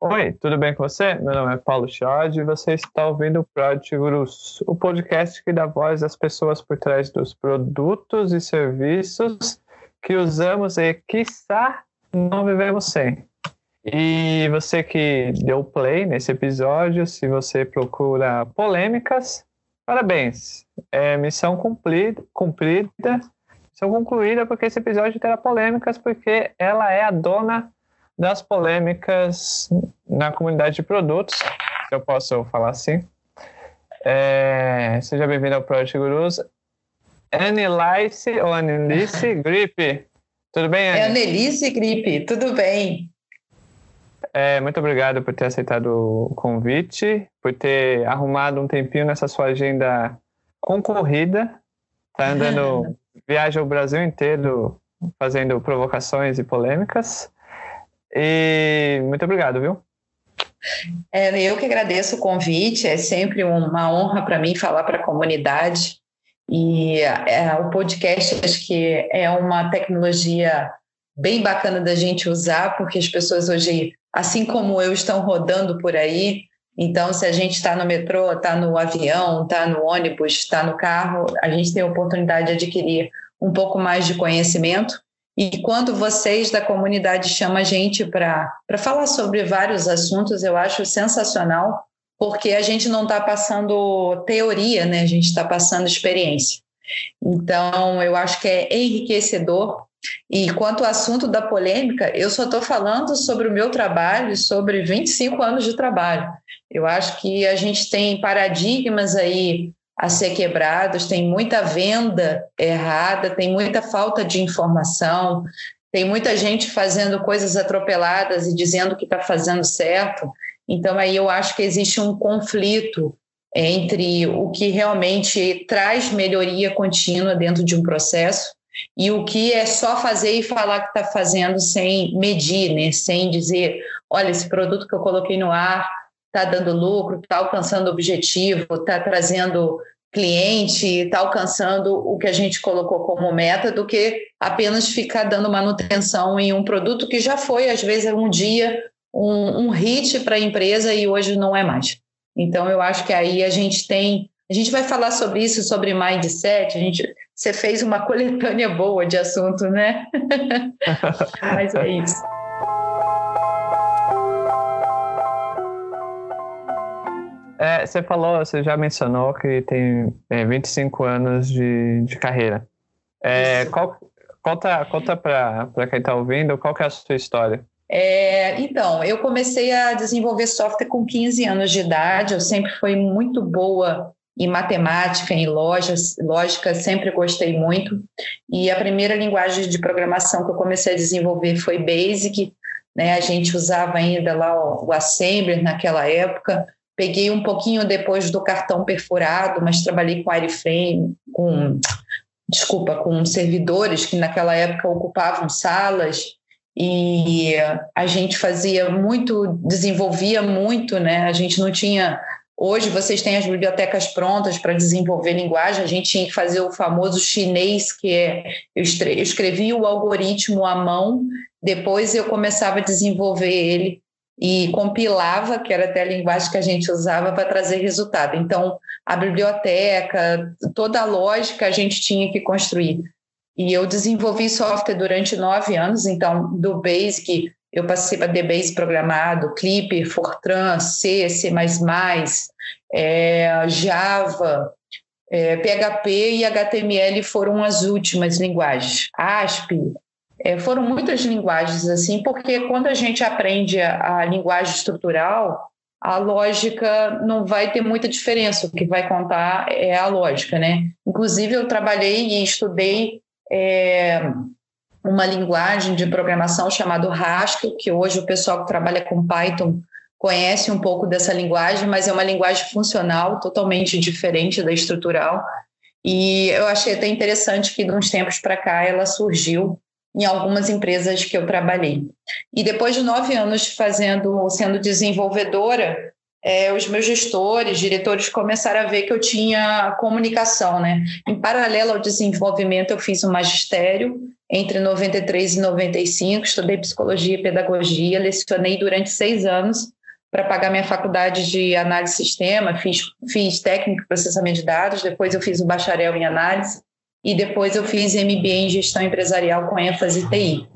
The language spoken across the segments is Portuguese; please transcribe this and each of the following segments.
Oi, tudo bem com você? Meu nome é Paulo Chad e você está ouvindo o Project o podcast que dá voz às pessoas por trás dos produtos e serviços que usamos e, quiçá, não vivemos sem. E você que deu play nesse episódio, se você procura polêmicas, parabéns. É missão cumprida, cumprida, missão concluída, porque esse episódio terá polêmicas, porque ela é a dona das polêmicas na comunidade de produtos, se eu posso falar assim. É, seja bem-vindo ao Project Gurus. Anilice ou Anilice Gripe. Tudo bem, Anne? É Anelice Gripe, tudo bem. É, muito obrigado por ter aceitado o convite, por ter arrumado um tempinho nessa sua agenda concorrida. Tá andando, viaja o Brasil inteiro fazendo provocações e polêmicas. E muito obrigado, viu? É, eu que agradeço o convite, é sempre uma honra para mim falar para a comunidade. E é, o podcast acho que é uma tecnologia bem bacana da gente usar, porque as pessoas hoje, assim como eu, estão rodando por aí. Então, se a gente está no metrô, está no avião, está no ônibus, está no carro, a gente tem a oportunidade de adquirir um pouco mais de conhecimento. E quando vocês da comunidade chamam a gente para falar sobre vários assuntos, eu acho sensacional, porque a gente não está passando teoria, né? a gente está passando experiência. Então, eu acho que é enriquecedor. E quanto ao assunto da polêmica, eu só estou falando sobre o meu trabalho, sobre 25 anos de trabalho. Eu acho que a gente tem paradigmas aí a ser quebrados, tem muita venda errada, tem muita falta de informação, tem muita gente fazendo coisas atropeladas e dizendo que está fazendo certo. Então, aí eu acho que existe um conflito entre o que realmente traz melhoria contínua dentro de um processo e o que é só fazer e falar que está fazendo sem medir, né? sem dizer, olha, esse produto que eu coloquei no ar está dando lucro, está alcançando objetivo, está trazendo cliente, está alcançando o que a gente colocou como meta, do que apenas ficar dando manutenção em um produto que já foi, às vezes, um dia um, um hit para a empresa e hoje não é mais. Então, eu acho que aí a gente tem. A gente vai falar sobre isso, sobre mindset. A gente, você fez uma coletânea boa de assunto, né? Mas é isso. É, você falou, você já mencionou que tem é, 25 anos de, de carreira. É, qual, conta conta para quem está ouvindo, qual que é a sua história? É, então, eu comecei a desenvolver software com 15 anos de idade, eu sempre fui muito boa em matemática, em lojas, lógica, sempre gostei muito. E a primeira linguagem de programação que eu comecei a desenvolver foi Basic, né? A gente usava ainda lá o, Assembler naquela época. Peguei um pouquinho depois do cartão perfurado, mas trabalhei com wireframe, com desculpa, com servidores que naquela época ocupavam salas e a gente fazia muito, desenvolvia muito, né? A gente não tinha Hoje vocês têm as bibliotecas prontas para desenvolver linguagem, a gente tinha que fazer o famoso chinês, que é eu escrevia o algoritmo à mão, depois eu começava a desenvolver ele e compilava, que era até a linguagem que a gente usava para trazer resultado. Então, a biblioteca, toda a lógica a gente tinha que construir. E eu desenvolvi software durante nove anos, então, do Basic, eu passei para DBase programado, Clipper, Fortran, C, C++, é, Java, é, PHP e HTML foram as últimas linguagens. ASP, é, foram muitas linguagens assim, porque quando a gente aprende a, a, linguagem estrutural, a lógica não vai ter muita diferença. O que vai contar é a lógica, né? Inclusive, eu trabalhei e estudei é, uma linguagem de programação chamada Haskell, que hoje o pessoal que trabalha com Python conhece um pouco dessa linguagem, mas é uma linguagem funcional, totalmente diferente da estrutural. E eu achei até interessante que, de uns tempos para cá, ela surgiu em algumas empresas que eu trabalhei. E depois de nove anos fazendo, sendo desenvolvedora, é, os meus gestores, diretores começaram a ver que eu tinha comunicação, né? Em paralelo ao desenvolvimento, eu fiz um magistério entre 93 e 95, estudei psicologia e pedagogia, lecionei durante seis anos para pagar minha faculdade de análise de sistema, fiz, fiz técnico de processamento de dados, depois eu fiz o bacharel em análise e depois eu fiz MBA em gestão empresarial com ênfase TI.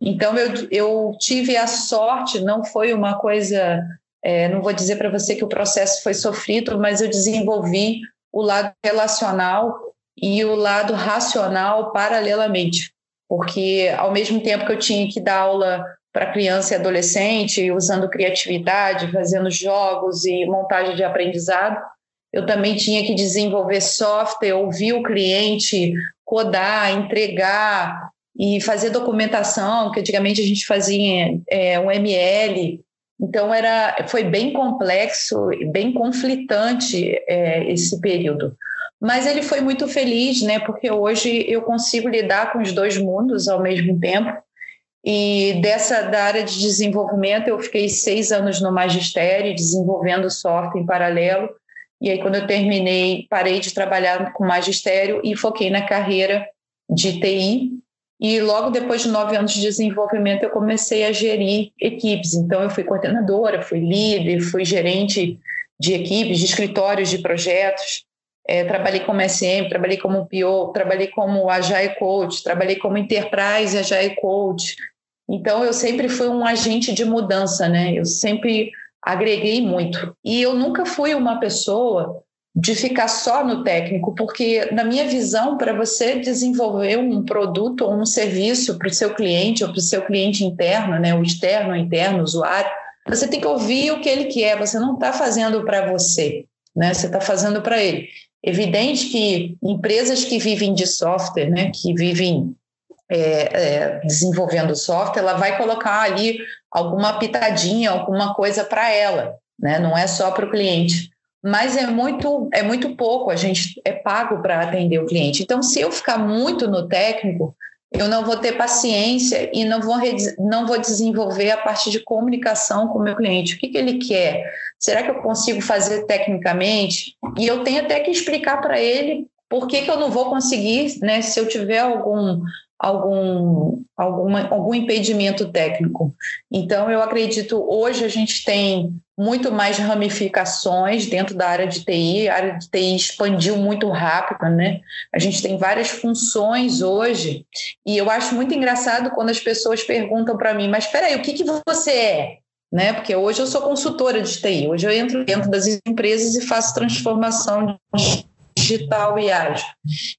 Então eu, eu tive a sorte, não foi uma coisa, é, não vou dizer para você que o processo foi sofrido, mas eu desenvolvi o lado relacional e o lado racional paralelamente, porque ao mesmo tempo que eu tinha que dar aula para criança e adolescente, usando criatividade, fazendo jogos e montagem de aprendizado. Eu também tinha que desenvolver software, ouvir o cliente, codar, entregar e fazer documentação, que antigamente a gente fazia é, um ML. Então era, foi bem complexo, bem conflitante é, esse período. Mas ele foi muito feliz, né? Porque hoje eu consigo lidar com os dois mundos ao mesmo tempo e dessa da área de desenvolvimento, eu fiquei seis anos no magistério, desenvolvendo software em paralelo. E aí, quando eu terminei, parei de trabalhar com magistério e foquei na carreira de TI. E logo depois de nove anos de desenvolvimento, eu comecei a gerir equipes. Então, eu fui coordenadora, fui líder, fui gerente de equipes, de escritórios de projetos. É, trabalhei como SM, trabalhei como PO, trabalhei como Agile Coach, trabalhei como Enterprise Agile Coach, então, eu sempre fui um agente de mudança, né? Eu sempre agreguei muito. E eu nunca fui uma pessoa de ficar só no técnico, porque, na minha visão, para você desenvolver um produto ou um serviço para o seu cliente ou para o seu cliente interno, né, o externo, o interno, o usuário, você tem que ouvir o que ele quer, você não está fazendo para você, né, você está fazendo para ele. Evidente que empresas que vivem de software, né, que vivem é, é, desenvolvendo software, ela vai colocar ali alguma pitadinha, alguma coisa para ela, né? não é só para o cliente. Mas é muito, é muito pouco, a gente é pago para atender o cliente. Então, se eu ficar muito no técnico, eu não vou ter paciência e não vou, não vou desenvolver a parte de comunicação com o meu cliente. O que, que ele quer? Será que eu consigo fazer tecnicamente? E eu tenho até que explicar para ele por que, que eu não vou conseguir, né? Se eu tiver algum, algum, alguma, algum impedimento técnico. Então, eu acredito, hoje a gente tem muito mais ramificações dentro da área de TI, a área de TI expandiu muito rápido, né? A gente tem várias funções hoje, e eu acho muito engraçado quando as pessoas perguntam para mim, mas espera aí, o que, que você é? Né? Porque hoje eu sou consultora de TI, hoje eu entro dentro das empresas e faço transformação de digital e ágil.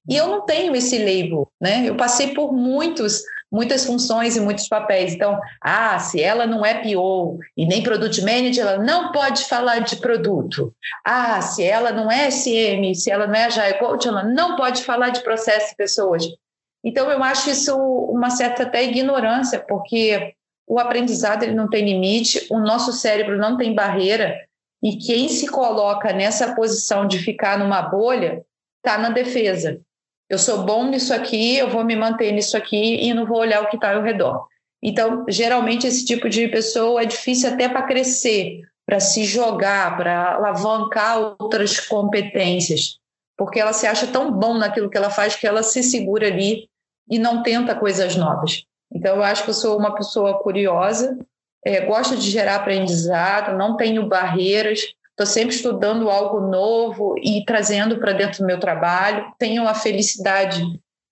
E eu não tenho esse label, né? Eu passei por muitos, muitas funções e muitos papéis. Então, ah, se ela não é PO e nem Product Manager, ela não pode falar de produto. Ah, se ela não é SM, se ela não é Agile Coach, ela não pode falar de processo e pessoas. Então, eu acho isso uma certa até ignorância, porque o aprendizado ele não tem limite, o nosso cérebro não tem barreira, e quem se coloca nessa posição de ficar numa bolha está na defesa. Eu sou bom nisso aqui, eu vou me manter nisso aqui e não vou olhar o que está ao redor. Então, geralmente, esse tipo de pessoa é difícil até para crescer, para se jogar, para alavancar outras competências, porque ela se acha tão bom naquilo que ela faz que ela se segura ali e não tenta coisas novas. Então, eu acho que eu sou uma pessoa curiosa, é, gosto de gerar aprendizado, não tenho barreiras, estou sempre estudando algo novo e trazendo para dentro do meu trabalho. Tenho a felicidade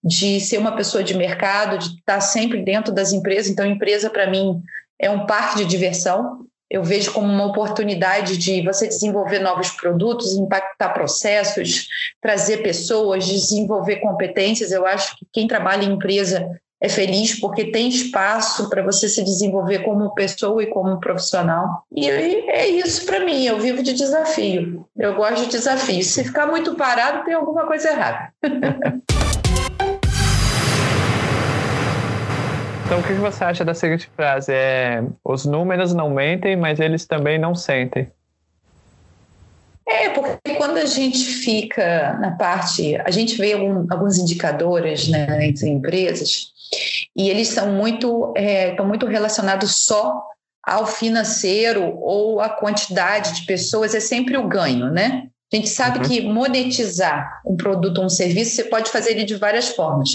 de ser uma pessoa de mercado, de estar sempre dentro das empresas. Então, empresa para mim é um parque de diversão. Eu vejo como uma oportunidade de você desenvolver novos produtos, impactar processos, trazer pessoas, desenvolver competências. Eu acho que quem trabalha em empresa é feliz porque tem espaço para você se desenvolver como pessoa e como profissional. E é isso para mim, eu vivo de desafio. Eu gosto de desafio. Se ficar muito parado, tem alguma coisa errada. Então, o que você acha da seguinte frase? É, os números não mentem, mas eles também não sentem. É, porque quando a gente fica na parte, a gente vê algum, alguns indicadores né, entre empresas e eles são muito, é, estão muito relacionados só ao financeiro ou à quantidade de pessoas, é sempre o ganho, né? A gente sabe uhum. que monetizar um produto ou um serviço, você pode fazer ele de várias formas.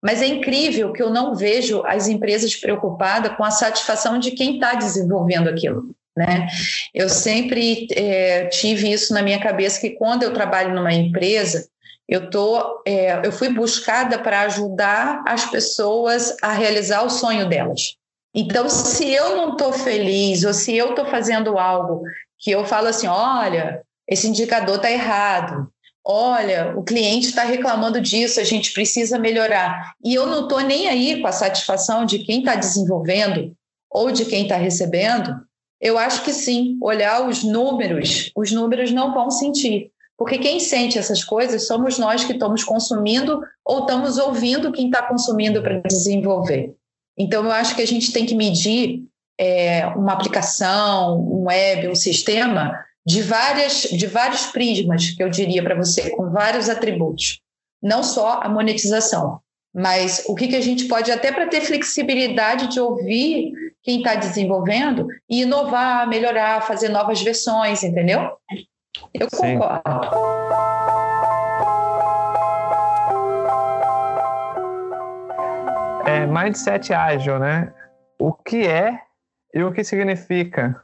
Mas é incrível que eu não vejo as empresas preocupadas com a satisfação de quem está desenvolvendo aquilo. Né? Eu sempre é, tive isso na minha cabeça que quando eu trabalho numa empresa, eu tô, é, eu fui buscada para ajudar as pessoas a realizar o sonho delas. Então, se eu não estou feliz ou se eu estou fazendo algo que eu falo assim, olha, esse indicador está errado. Olha, o cliente está reclamando disso, a gente precisa melhorar. E eu não estou nem aí com a satisfação de quem está desenvolvendo ou de quem está recebendo. Eu acho que sim, olhar os números, os números não vão sentir. Porque quem sente essas coisas somos nós que estamos consumindo ou estamos ouvindo quem está consumindo para desenvolver. Então, eu acho que a gente tem que medir é, uma aplicação, um web, um sistema de, várias, de vários prismas, que eu diria para você, com vários atributos. Não só a monetização, mas o que, que a gente pode, até para ter flexibilidade de ouvir quem está desenvolvendo e inovar, melhorar, fazer novas versões, entendeu? Eu Sim. concordo. É, mindset ágil, né? O que é e o que significa?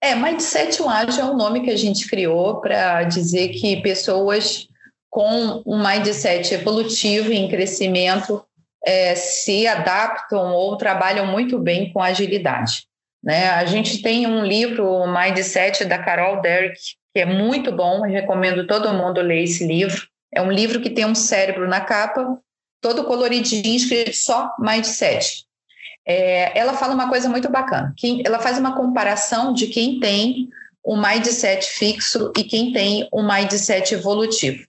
É, Mindset Ágil é um nome que a gente criou para dizer que pessoas com um mindset evolutivo em crescimento é, se adaptam ou trabalham muito bem com agilidade. Né? A gente tem um livro, Mindset, da Carol Derrick, que é muito bom, eu recomendo todo mundo ler esse livro. É um livro que tem um cérebro na capa, todo coloridinho, escrito só Mindset é, ela fala uma coisa muito bacana. Que ela faz uma comparação de quem tem um mindset fixo e quem tem um mindset evolutivo.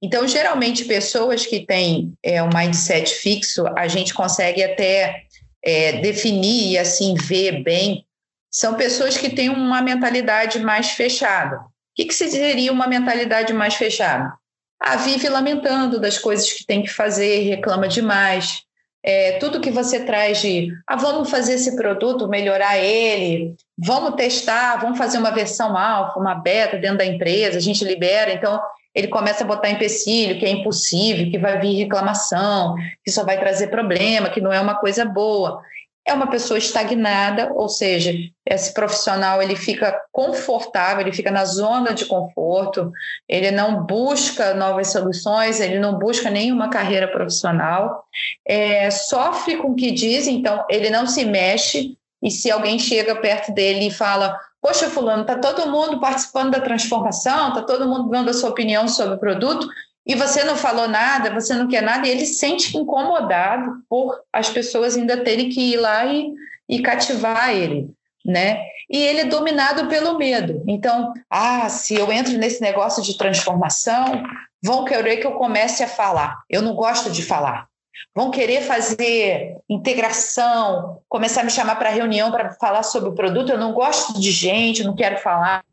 Então, geralmente, pessoas que têm é, um mindset fixo, a gente consegue até é, definir e assim ver bem, são pessoas que têm uma mentalidade mais fechada. O que, que seria uma mentalidade mais fechada? Ah, vive lamentando das coisas que tem que fazer, reclama demais, é, tudo que você traz de ah, vamos fazer esse produto, melhorar ele, vamos testar, vamos fazer uma versão alfa, uma beta dentro da empresa, a gente libera, então ele começa a botar empecilho, que é impossível, que vai vir reclamação, que só vai trazer problema, que não é uma coisa boa. É uma pessoa estagnada, ou seja, esse profissional ele fica confortável, ele fica na zona de conforto, ele não busca novas soluções, ele não busca nenhuma carreira profissional, é, sofre com o que diz, então ele não se mexe, e se alguém chega perto dele e fala, poxa, fulano, está todo mundo participando da transformação, está todo mundo dando a sua opinião sobre o produto, e você não falou nada, você não quer nada, e ele se sente incomodado por as pessoas ainda terem que ir lá e, e cativar ele, né? E ele é dominado pelo medo. Então, ah, se eu entro nesse negócio de transformação, vão querer que eu comece a falar. Eu não gosto de falar. Vão querer fazer integração, começar a me chamar para reunião para falar sobre o produto. Eu não gosto de gente, não quero falar,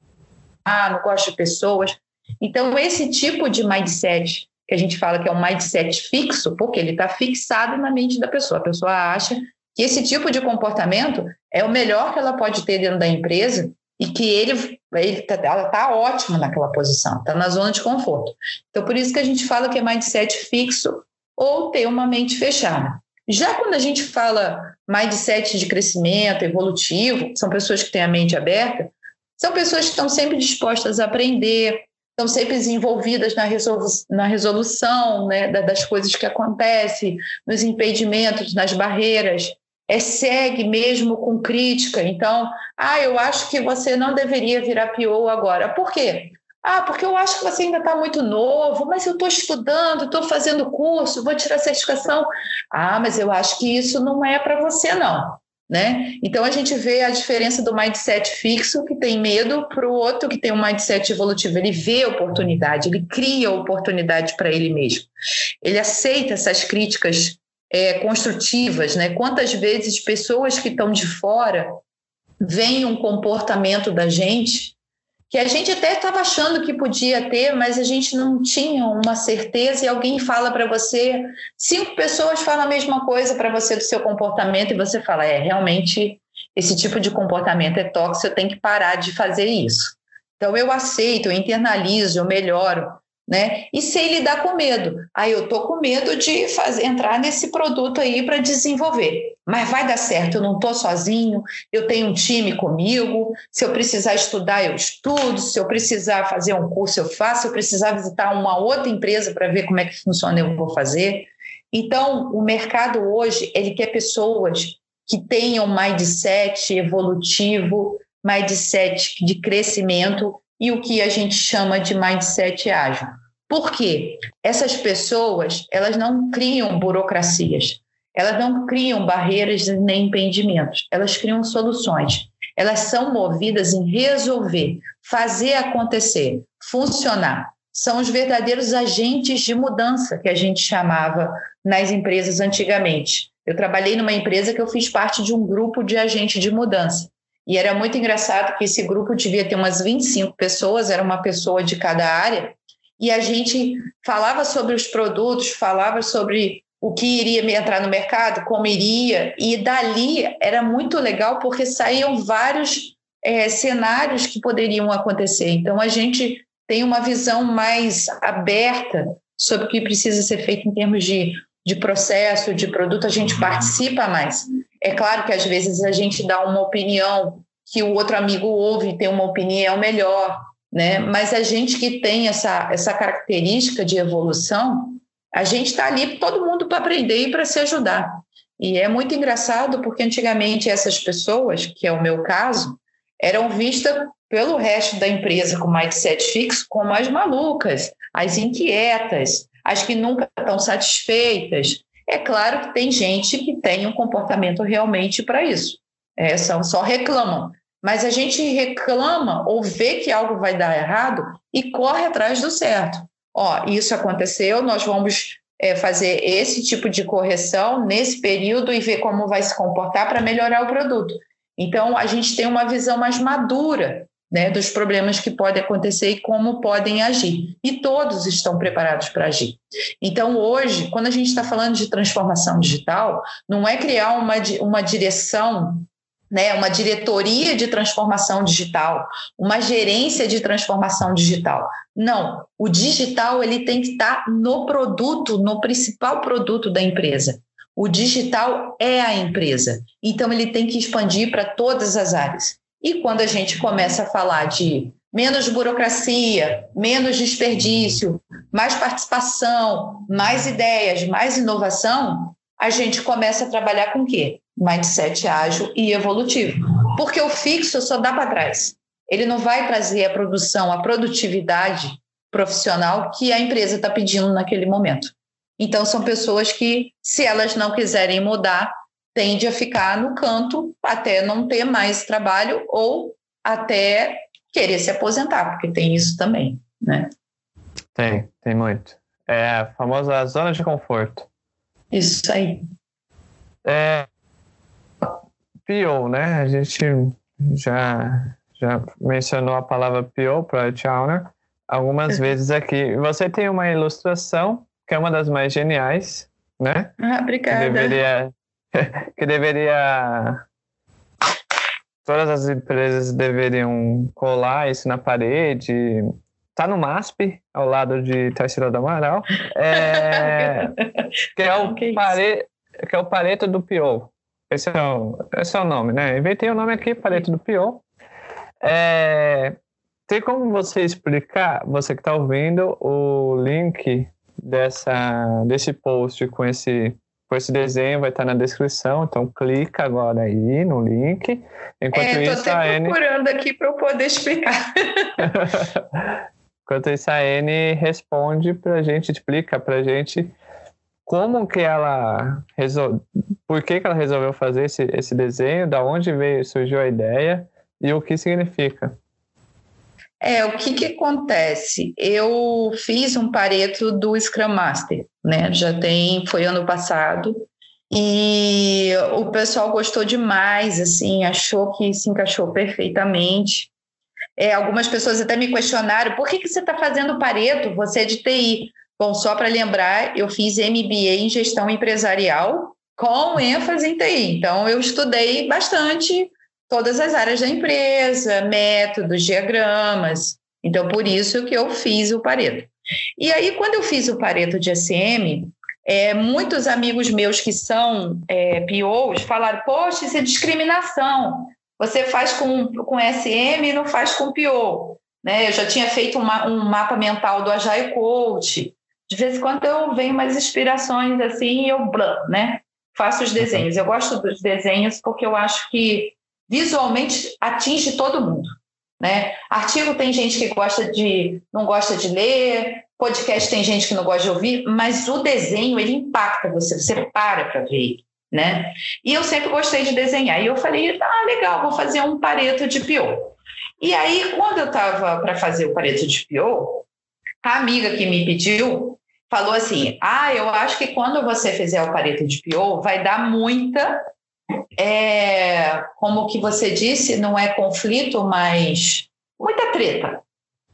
ah, não gosto de pessoas. Então, esse tipo de mindset, que a gente fala que é um mindset fixo, porque ele está fixado na mente da pessoa. A pessoa acha que esse tipo de comportamento é o melhor que ela pode ter dentro da empresa e que ele, ele tá, ela está ótima naquela posição, está na zona de conforto. Então, por isso que a gente fala que é mindset fixo ou ter uma mente fechada. Já quando a gente fala mindset de crescimento evolutivo, são pessoas que têm a mente aberta, são pessoas que estão sempre dispostas a aprender, estão sempre envolvidas na, resolu na resolução né, das coisas que acontecem, nos impedimentos, nas barreiras. É, segue mesmo com crítica. Então, ah, eu acho que você não deveria virar PO agora. Por quê? Ah, porque eu acho que você ainda está muito novo, mas eu estou estudando, estou fazendo curso, vou tirar certificação. Ah, mas eu acho que isso não é para você, não. Né? Então a gente vê a diferença do mindset fixo, que tem medo, para o outro que tem um mindset evolutivo. Ele vê oportunidade, ele cria oportunidade para ele mesmo. Ele aceita essas críticas é, construtivas, né? Quantas vezes pessoas que estão de fora veem um comportamento da gente que a gente até estava achando que podia ter, mas a gente não tinha uma certeza e alguém fala para você, cinco pessoas falam a mesma coisa para você do seu comportamento e você fala, é, realmente esse tipo de comportamento é tóxico, eu tenho que parar de fazer isso. Então eu aceito, eu internalizo, eu melhoro né? E sem lidar com medo. Aí eu tô com medo de fazer, entrar nesse produto aí para desenvolver. Mas vai dar certo, eu não tô sozinho, eu tenho um time comigo. Se eu precisar estudar, eu estudo. Se eu precisar fazer um curso, eu faço. Se eu precisar visitar uma outra empresa para ver como é que funciona, eu vou fazer. Então, o mercado hoje, ele quer pessoas que tenham mindset evolutivo, mindset de crescimento e o que a gente chama de mindset ágil. Por quê? Essas pessoas, elas não criam burocracias, elas não criam barreiras nem impedimentos, elas criam soluções. Elas são movidas em resolver, fazer acontecer, funcionar. São os verdadeiros agentes de mudança que a gente chamava nas empresas antigamente. Eu trabalhei numa empresa que eu fiz parte de um grupo de agentes de mudança. E era muito engraçado que esse grupo devia ter umas 25 pessoas, era uma pessoa de cada área, e a gente falava sobre os produtos, falava sobre o que iria entrar no mercado, como iria, e dali era muito legal porque saíam vários é, cenários que poderiam acontecer. Então a gente tem uma visão mais aberta sobre o que precisa ser feito em termos de, de processo, de produto, a gente participa mais. É claro que às vezes a gente dá uma opinião que o outro amigo ouve e tem uma opinião melhor, né? Mas a gente que tem essa, essa característica de evolução, a gente está ali todo mundo para aprender e para se ajudar. E é muito engraçado porque antigamente essas pessoas, que é o meu caso, eram vistas pelo resto da empresa com mindset fixo como as malucas, as inquietas, as que nunca estão satisfeitas, é claro que tem gente que tem um comportamento realmente para isso. É, só, só reclamam. Mas a gente reclama ou vê que algo vai dar errado e corre atrás do certo. Ó, isso aconteceu, nós vamos é, fazer esse tipo de correção nesse período e ver como vai se comportar para melhorar o produto. Então, a gente tem uma visão mais madura né, dos problemas que podem acontecer e como podem agir. E todos estão preparados para agir. Então, hoje, quando a gente está falando de transformação digital, não é criar uma, uma direção né, uma diretoria de transformação digital, uma gerência de transformação digital. Não, o digital ele tem que estar no produto, no principal produto da empresa. O digital é a empresa, então ele tem que expandir para todas as áreas. E quando a gente começa a falar de menos burocracia, menos desperdício, mais participação, mais ideias, mais inovação, a gente começa a trabalhar com o quê? Mindset ágil e evolutivo. Porque o fixo só dá para trás. Ele não vai trazer a produção, a produtividade profissional que a empresa está pedindo naquele momento. Então, são pessoas que, se elas não quiserem mudar, tende a ficar no canto até não ter mais trabalho ou até querer se aposentar, porque tem isso também, né? Tem, tem muito. É a famosa zona de conforto. Isso aí. É, PO, né? A gente já, já mencionou a palavra PO, Product Owner, algumas vezes aqui. Você tem uma ilustração, que é uma das mais geniais, né? Ah, obrigada. Que deveria que deveria todas as empresas deveriam colar isso na parede. Tá no MASP, ao lado de Tarsila do Amaral. É, que, é o que, pare, que é o Pareto do Pio. Esse é, o, esse é o nome, né? Inventei o nome aqui, Pareto do Pio. É, tem como você explicar, você que está ouvindo, o link dessa, desse post com esse com esse desenho vai estar na descrição, então clica agora aí no link. Enquanto é, isso, a Anne... procurando aqui para eu poder explicar. Enquanto isso, a Anne responde para a gente, explica para a gente como que ela resolveu, por que, que ela resolveu fazer esse, esse desenho, da onde veio, surgiu a ideia e o que significa. É, o que, que acontece? Eu fiz um pareto do Scrum Master, né? Já tem, foi ano passado, E o pessoal gostou demais, assim, achou que se encaixou perfeitamente. É, algumas pessoas até me questionaram: por que, que você está fazendo Pareto? Você é de TI. Bom, só para lembrar, eu fiz MBA em gestão empresarial com ênfase em TI. Então, eu estudei bastante todas as áreas da empresa, métodos, diagramas. Então, por isso que eu fiz o Pareto. E aí, quando eu fiz o Pareto de SM, é, muitos amigos meus que são é, POs falaram: Poxa, isso é discriminação. Você faz com, com SM e não faz com PO. Né? Eu já tinha feito uma, um mapa mental do Agile Coach. De vez em quando eu venho umas inspirações assim e eu blá, né? faço os desenhos. Eu gosto dos desenhos porque eu acho que visualmente atinge todo mundo. Né? Artigo tem gente que gosta de não gosta de ler, podcast tem gente que não gosta de ouvir, mas o desenho ele impacta você, você para para ver, né? E eu sempre gostei de desenhar. E eu falei, ah, legal, vou fazer um pareto de pior. E aí, quando eu estava para fazer o pareto de pior, a amiga que me pediu falou assim: Ah, eu acho que quando você fizer o pareto de pior, vai dar muita é, como que você disse, não é conflito, mas muita treta.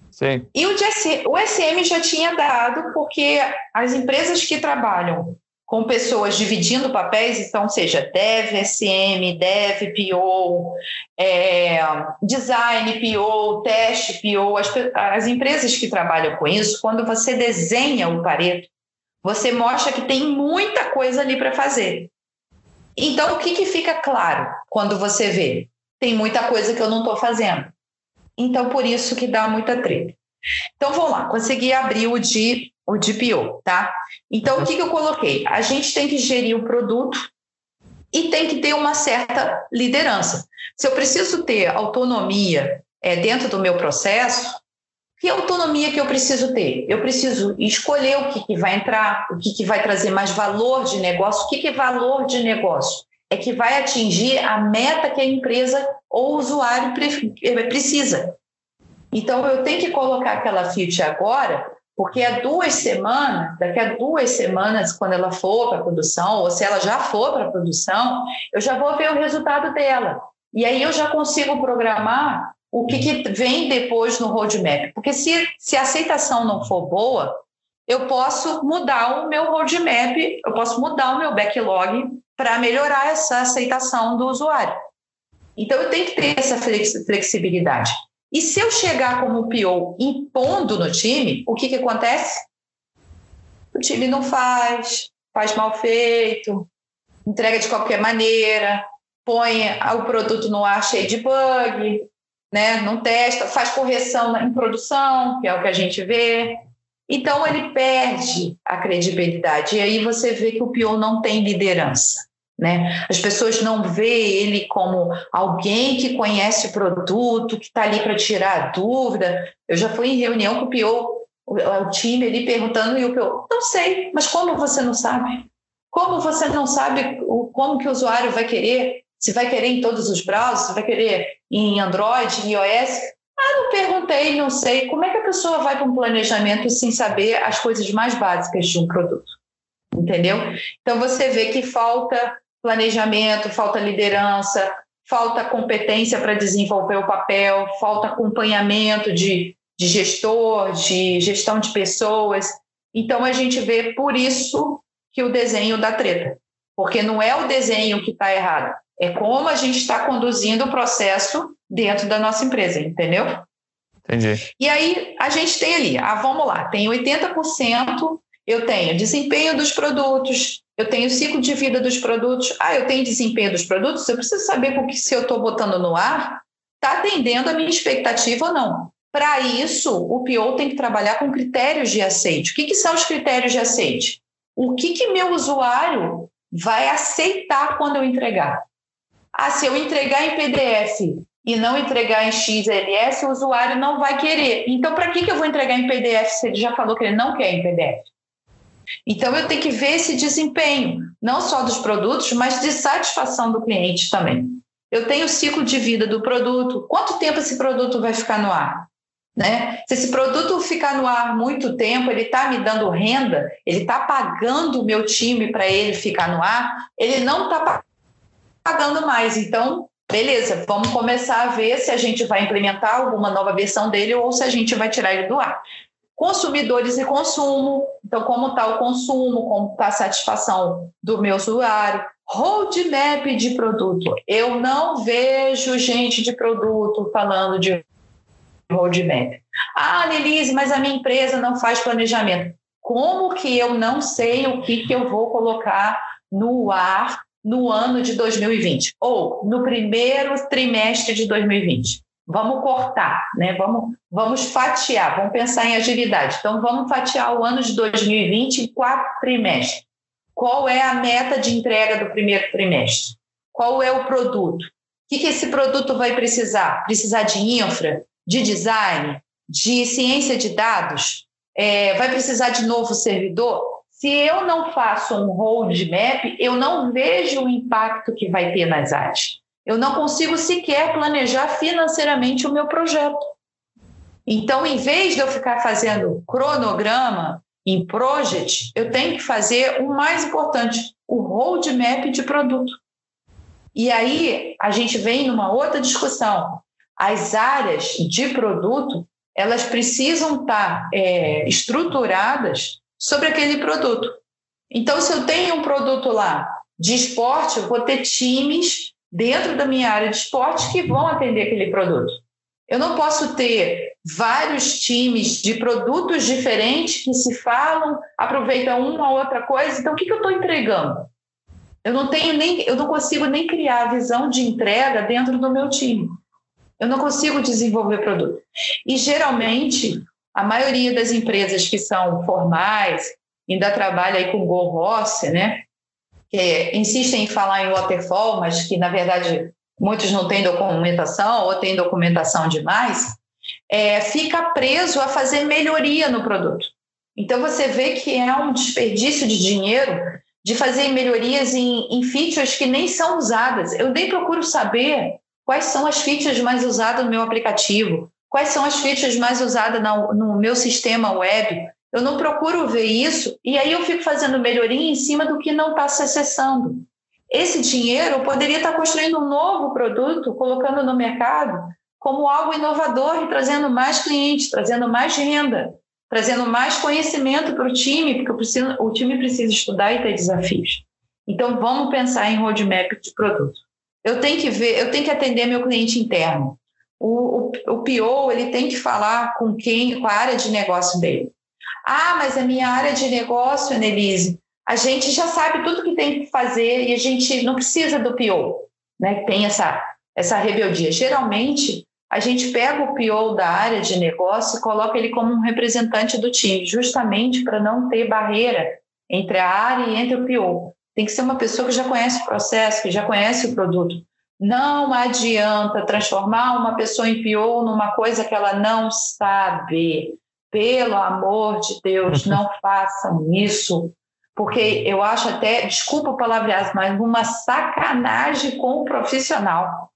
Sim. E o, GS, o SM já tinha dado, porque as empresas que trabalham com pessoas dividindo papéis, então, seja Dev, SM, Dev, PO, é, Design, PO, Teste, PO, as, as empresas que trabalham com isso, quando você desenha o Pareto, você mostra que tem muita coisa ali para fazer. Então, o que, que fica claro quando você vê? Tem muita coisa que eu não estou fazendo. Então, por isso que dá muita treta. Então, vamos lá, consegui abrir o de o DPO, tá? Então, o que, que eu coloquei? A gente tem que gerir o produto e tem que ter uma certa liderança. Se eu preciso ter autonomia é, dentro do meu processo, que autonomia que eu preciso ter? Eu preciso escolher o que, que vai entrar, o que, que vai trazer mais valor de negócio. O que, que é valor de negócio? É que vai atingir a meta que a empresa ou o usuário eh, precisa. Então, eu tenho que colocar aquela feature agora, porque há duas semanas, daqui a duas semanas, quando ela for para a produção, ou se ela já for para a produção, eu já vou ver o resultado dela. E aí eu já consigo programar o que, que vem depois no roadmap. Porque se, se a aceitação não for boa, eu posso mudar o meu roadmap, eu posso mudar o meu backlog para melhorar essa aceitação do usuário. Então, eu tenho que ter essa flexibilidade. E se eu chegar como PO impondo no time, o que, que acontece? O time não faz, faz mal feito, entrega de qualquer maneira, põe o produto no ar cheio de bug, né? não testa, faz correção em produção, que é o que a gente vê. Então, ele perde a credibilidade. E aí você vê que o PO não tem liderança. Né? As pessoas não veem ele como alguém que conhece o produto, que está ali para tirar a dúvida. Eu já fui em reunião com o PO, o, time ali perguntando, e o PO, não sei, mas como você não sabe? Como você não sabe o, como que o usuário vai querer? Se vai querer em todos os browsers, se vai querer em Android, em iOS. Ah, não perguntei, não sei. Como é que a pessoa vai para um planejamento sem saber as coisas mais básicas de um produto? Entendeu? Então você vê que falta planejamento, falta liderança, falta competência para desenvolver o papel, falta acompanhamento de, de gestor, de gestão de pessoas. Então a gente vê por isso que o desenho dá treta, porque não é o desenho que está errado, é como a gente está conduzindo o processo dentro da nossa empresa, entendeu? Entendi. E aí a gente tem ali, ah, vamos lá, tem 80%, eu tenho desempenho dos produtos, eu tenho ciclo de vida dos produtos, ah, eu tenho desempenho dos produtos, eu preciso saber com que se eu estou botando no ar, está atendendo a minha expectativa ou não. Para isso, o PO tem que trabalhar com critérios de aceite. O que, que são os critérios de aceite? O que, que meu usuário vai aceitar quando eu entregar? Ah, se eu entregar em PDF e não entregar em XLS, o usuário não vai querer. Então, para que, que eu vou entregar em PDF se ele já falou que ele não quer em PDF? Então, eu tenho que ver esse desempenho, não só dos produtos, mas de satisfação do cliente também. Eu tenho o ciclo de vida do produto. Quanto tempo esse produto vai ficar no ar? Né? Se esse produto ficar no ar muito tempo, ele está me dando renda, ele está pagando o meu time para ele ficar no ar, ele não está pagando mais. Então, beleza, vamos começar a ver se a gente vai implementar alguma nova versão dele ou se a gente vai tirar ele do ar. Consumidores e consumo, então como está o consumo, como está a satisfação do meu usuário, roadmap de produto. Eu não vejo gente de produto falando de roadmap. Ah, Lelise, mas a minha empresa não faz planejamento. Como que eu não sei o que, que eu vou colocar no ar no ano de 2020? Ou no primeiro trimestre de 2020? Vamos cortar, né? Vamos, vamos fatiar, vamos pensar em agilidade. Então, vamos fatiar o ano de 2020 em quatro trimestres. Qual é a meta de entrega do primeiro trimestre? Qual é o produto? O que, que esse produto vai precisar? Precisar de infra? de design, de ciência de dados, é, vai precisar de novo servidor? Se eu não faço um roadmap, eu não vejo o impacto que vai ter nas áreas. Eu não consigo sequer planejar financeiramente o meu projeto. Então, em vez de eu ficar fazendo cronograma em project, eu tenho que fazer o mais importante, o roadmap de produto. E aí a gente vem numa outra discussão as áreas de produto elas precisam estar é, estruturadas sobre aquele produto. Então, se eu tenho um produto lá de esporte, eu vou ter times dentro da minha área de esporte que vão atender aquele produto. Eu não posso ter vários times de produtos diferentes que se falam, aproveitam uma ou outra coisa. Então, o que, que eu estou entregando? Eu não tenho nem, eu não consigo nem criar a visão de entrega dentro do meu time. Eu não consigo desenvolver produto. E geralmente, a maioria das empresas que são formais, ainda trabalha aí com Go Ross, né? Que insistem em falar em waterfall, mas que na verdade muitos não têm documentação ou têm documentação demais, é, fica preso a fazer melhoria no produto. Então você vê que é um desperdício de dinheiro de fazer melhorias em, em features que nem são usadas. Eu nem procuro saber Quais são as features mais usadas no meu aplicativo? Quais são as features mais usadas no meu sistema web? Eu não procuro ver isso e aí eu fico fazendo melhoria em cima do que não está se acessando. Esse dinheiro eu poderia estar construindo um novo produto, colocando no mercado como algo inovador e trazendo mais clientes, trazendo mais renda, trazendo mais conhecimento para o time, porque preciso, o time precisa estudar e ter desafios. Então, vamos pensar em roadmap de produto. Eu tenho que ver, eu tenho que atender meu cliente interno. O, o, o PO, ele tem que falar com quem, com a área de negócio dele. Ah, mas a minha área de negócio, Nelise, a gente já sabe tudo que tem que fazer e a gente não precisa do PO, né? Tem essa, essa rebeldia. Geralmente, a gente pega o PO da área de negócio e coloca ele como um representante do time, justamente para não ter barreira entre a área e entre o PO. Tem que ser uma pessoa que já conhece o processo, que já conhece o produto. Não adianta transformar uma pessoa em PO numa coisa que ela não sabe. Pelo amor de Deus, não façam isso. Porque eu acho até, desculpa o palavreado, mas uma sacanagem com o profissional.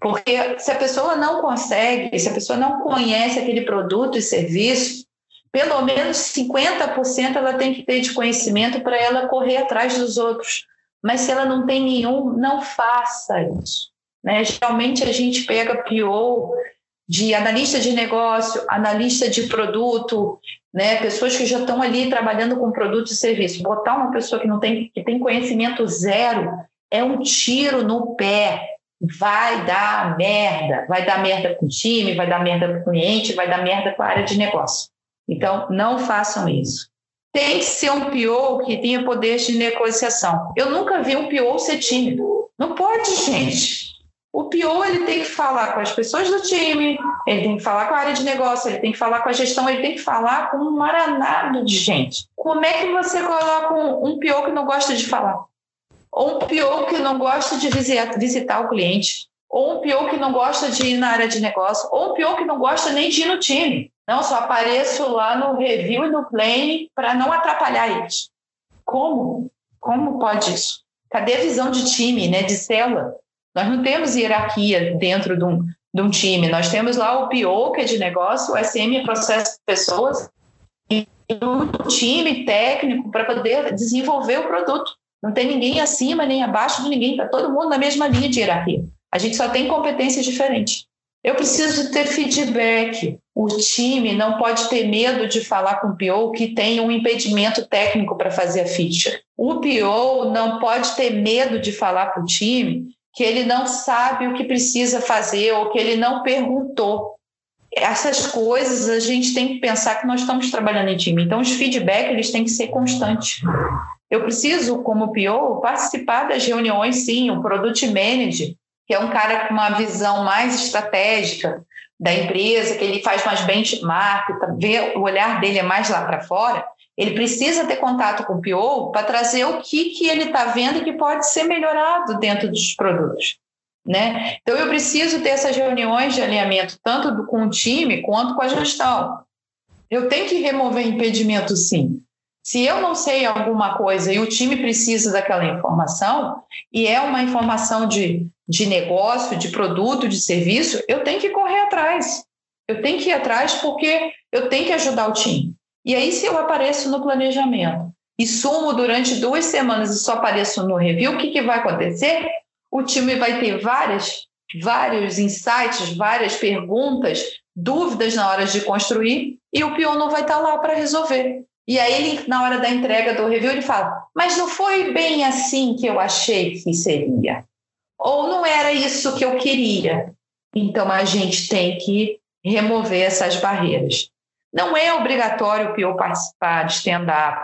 Porque se a pessoa não consegue, se a pessoa não conhece aquele produto e serviço, pelo menos 50% ela tem que ter de conhecimento para ela correr atrás dos outros. Mas se ela não tem nenhum, não faça isso. Né? Geralmente a gente pega PO de analista de negócio, analista de produto, né? pessoas que já estão ali trabalhando com produto e serviço. Botar uma pessoa que não tem, que tem conhecimento zero é um tiro no pé. Vai dar merda. Vai dar merda com o time, vai dar merda com o cliente, vai dar merda com a área de negócio. Então, não façam isso. Tem que ser um PO que tenha poder de negociação. Eu nunca vi um PO ser tímido. Não pode, gente. O PO ele tem que falar com as pessoas do time, ele tem que falar com a área de negócio, ele tem que falar com a gestão, ele tem que falar com um maranado de gente. Como é que você coloca um, um PO que não gosta de falar? Ou um PO que não gosta de visitar, visitar o cliente? Ou um PO que não gosta de ir na área de negócio? Ou um PO que não gosta nem de ir no time? Não, só apareço lá no review e no plane para não atrapalhar eles. Como? Como pode isso? Cadê a visão de time, né, de célula? Nós não temos hierarquia dentro de um, de um time. Nós temos lá o PO, que é de negócio, o SM é processo de pessoas, e o time técnico para poder desenvolver o produto. Não tem ninguém acima nem abaixo de ninguém, está todo mundo na mesma linha de hierarquia. A gente só tem competências diferentes. Eu preciso ter feedback. O time não pode ter medo de falar com o PO que tem um impedimento técnico para fazer a feature. O PO não pode ter medo de falar para o time que ele não sabe o que precisa fazer ou que ele não perguntou. Essas coisas a gente tem que pensar que nós estamos trabalhando em time. Então, os feedbacks eles têm que ser constantes. Eu preciso, como PO, participar das reuniões, sim. O Product Manager que é um cara com uma visão mais estratégica da empresa, que ele faz mais benchmark, tá, o olhar dele é mais lá para fora, ele precisa ter contato com o PO para trazer o que, que ele está vendo que pode ser melhorado dentro dos produtos. Né? Então, eu preciso ter essas reuniões de alinhamento, tanto do, com o time quanto com a gestão. Eu tenho que remover impedimento, sim. Se eu não sei alguma coisa e o time precisa daquela informação, e é uma informação de, de negócio, de produto, de serviço, eu tenho que correr atrás. Eu tenho que ir atrás porque eu tenho que ajudar o time. E aí, se eu apareço no planejamento e sumo durante duas semanas e só apareço no review, o que, que vai acontecer? O time vai ter várias, vários insights, várias perguntas, dúvidas na hora de construir, e o peão não vai estar lá para resolver. E aí ele, na hora da entrega do review, ele fala: "Mas não foi bem assim que eu achei que seria. Ou não era isso que eu queria". Então a gente tem que remover essas barreiras. Não é obrigatório o PO participar de stand-up,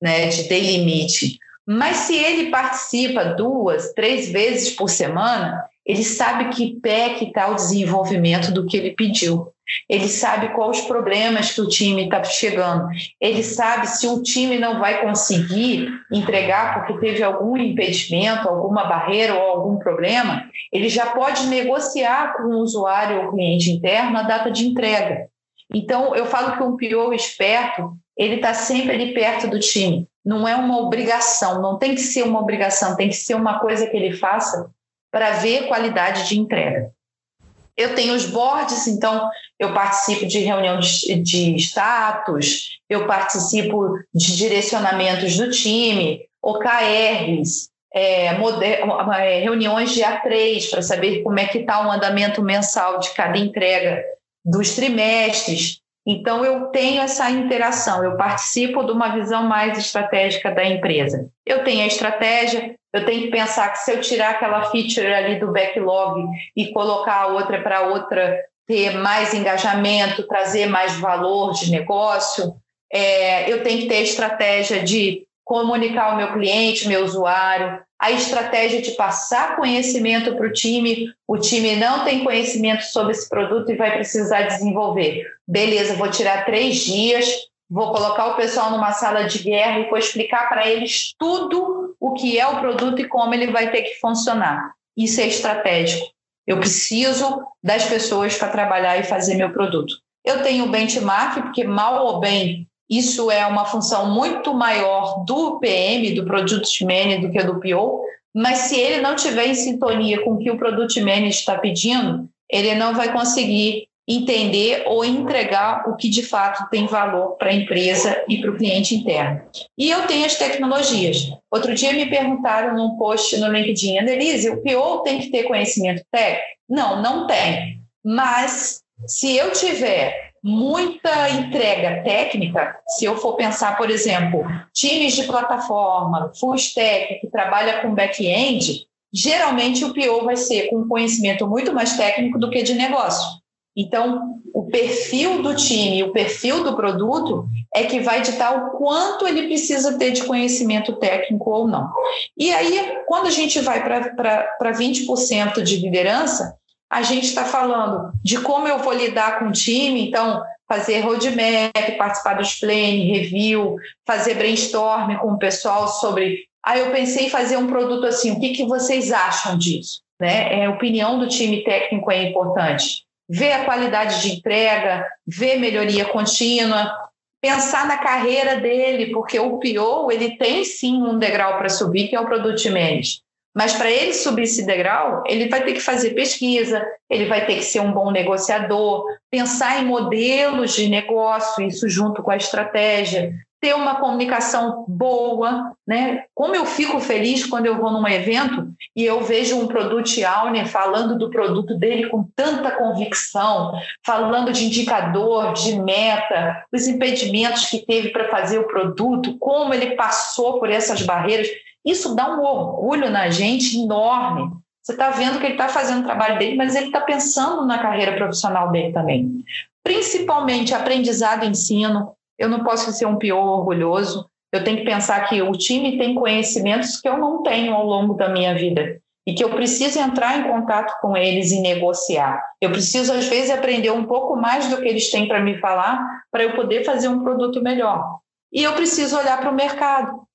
né, de daily meeting, mas se ele participa duas, três vezes por semana, ele sabe que pé que está o desenvolvimento do que ele pediu. Ele sabe quais os problemas que o time está chegando. Ele sabe se o time não vai conseguir entregar porque teve algum impedimento, alguma barreira ou algum problema. Ele já pode negociar com o usuário ou cliente interno a data de entrega. Então, eu falo que um PO esperto, ele está sempre ali perto do time. Não é uma obrigação, não tem que ser uma obrigação, tem que ser uma coisa que ele faça para ver qualidade de entrega. Eu tenho os boards, então eu participo de reunião de, de status, eu participo de direcionamentos do time, OKRs, é, é, reuniões de A3 para saber como é que está o andamento mensal de cada entrega dos trimestres. Então, eu tenho essa interação, eu participo de uma visão mais estratégica da empresa. Eu tenho a estratégia, eu tenho que pensar que se eu tirar aquela feature ali do backlog e colocar a outra para outra ter mais engajamento, trazer mais valor de negócio, é, eu tenho que ter a estratégia de comunicar ao meu cliente, meu usuário, a estratégia de passar conhecimento para o time. O time não tem conhecimento sobre esse produto e vai precisar desenvolver. Beleza, vou tirar três dias, vou colocar o pessoal numa sala de guerra e vou explicar para eles tudo o que é o produto e como ele vai ter que funcionar. Isso é estratégico. Eu preciso das pessoas para trabalhar e fazer meu produto. Eu tenho benchmark, porque mal ou bem isso é uma função muito maior do PM, do Product Manager, do que do PO, mas se ele não tiver em sintonia com o que o Product Manager está pedindo, ele não vai conseguir entender ou entregar o que de fato tem valor para a empresa e para o cliente interno. E eu tenho as tecnologias. Outro dia me perguntaram num post no LinkedIn, Annelise, o PO tem que ter conhecimento técnico? Não, não tem. Mas se eu tiver muita entrega técnica, se eu for pensar, por exemplo, times de plataforma, full stack, que trabalha com back-end, geralmente o PO vai ser com conhecimento muito mais técnico do que de negócio. Então, o perfil do time, o perfil do produto é que vai ditar o quanto ele precisa ter de conhecimento técnico ou não. E aí, quando a gente vai para 20% de liderança, a gente está falando de como eu vou lidar com o time, então fazer roadmap, participar dos plane, review, fazer brainstorm com o pessoal sobre. Ah, eu pensei em fazer um produto assim, o que, que vocês acham disso? Né? É, a opinião do time técnico é importante. Ver a qualidade de entrega, ver melhoria contínua, pensar na carreira dele, porque o PO ele tem sim um degrau para subir, que é o Product Manager Mas para ele subir esse degrau, ele vai ter que fazer pesquisa, ele vai ter que ser um bom negociador, pensar em modelos de negócio, isso junto com a estratégia, ter uma comunicação boa, né? Como eu fico feliz quando eu vou num evento e eu vejo um produto Owner falando do produto dele com tanta convicção, falando de indicador, de meta, os impedimentos que teve para fazer o produto, como ele passou por essas barreiras. Isso dá um orgulho na gente enorme. Você está vendo que ele está fazendo o trabalho dele, mas ele está pensando na carreira profissional dele também. Principalmente aprendizado e ensino. Eu não posso ser um pior orgulhoso. Eu tenho que pensar que o time tem conhecimentos que eu não tenho ao longo da minha vida e que eu preciso entrar em contato com eles e negociar. Eu preciso, às vezes, aprender um pouco mais do que eles têm para me falar para eu poder fazer um produto melhor. E eu preciso olhar para o mercado.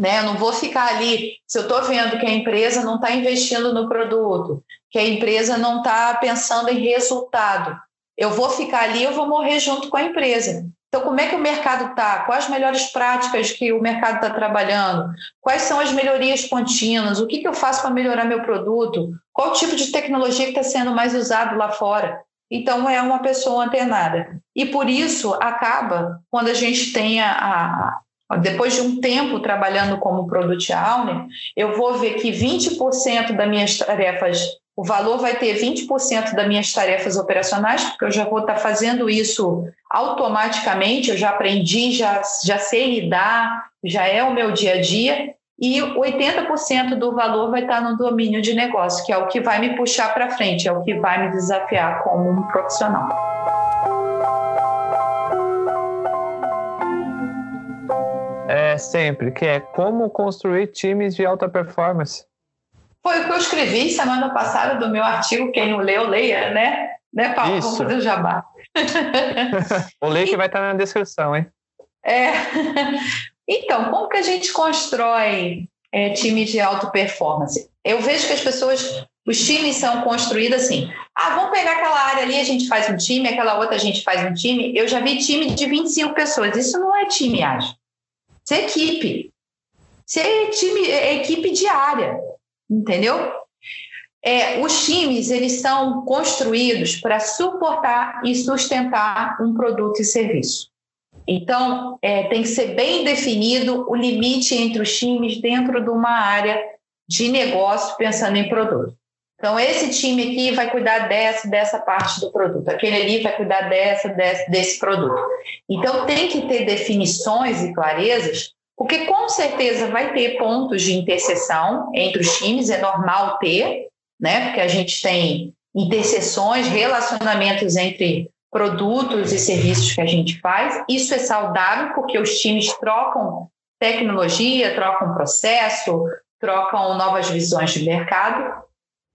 Né? Eu não vou ficar ali, se eu estou vendo que a empresa não está investindo no produto, que a empresa não está pensando em resultado, eu vou ficar ali, eu vou morrer junto com a empresa. Então, como é que o mercado está? Quais as melhores práticas que o mercado está trabalhando? Quais são as melhorias contínuas? O que, que eu faço para melhorar meu produto? Qual tipo de tecnologia que está sendo mais usado lá fora? Então, é uma pessoa antenada. E por isso, acaba, quando a gente tem a, depois de um tempo trabalhando como Product Owner, eu vou ver que 20% das minhas tarefas, o valor vai ter 20% das minhas tarefas operacionais, porque eu já vou estar fazendo isso automaticamente, eu já aprendi, já, já sei lidar, já é o meu dia a dia, e 80% do valor vai estar no domínio de negócio, que é o que vai me puxar para frente, é o que vai me desafiar como um profissional. É sempre, que é como construir times de alta performance. Foi o que eu escrevi semana passada do meu artigo, quem não leu, leia, né? Né, Paulo? Isso. Vamos fazer o jabá. o link vai estar na descrição, hein? É. Então, como que a gente constrói é, times de alta performance? Eu vejo que as pessoas, os times são construídos assim. Ah, vamos pegar aquela área ali, a gente faz um time, aquela outra a gente faz um time. Eu já vi time de 25 pessoas. Isso não é time ágil. Isso é equipe. Isso é time, é equipe diária, entendeu? É, os times eles são construídos para suportar e sustentar um produto e serviço. Então, é, tem que ser bem definido o limite entre os times dentro de uma área de negócio pensando em produto. Então, esse time aqui vai cuidar dessa, dessa parte do produto, aquele ali vai cuidar dessa, desse, desse produto. Então, tem que ter definições e clarezas, porque com certeza vai ter pontos de interseção entre os times, é normal ter, né? Porque a gente tem interseções, relacionamentos entre produtos e serviços que a gente faz. Isso é saudável porque os times trocam tecnologia, trocam processo, trocam novas visões de mercado.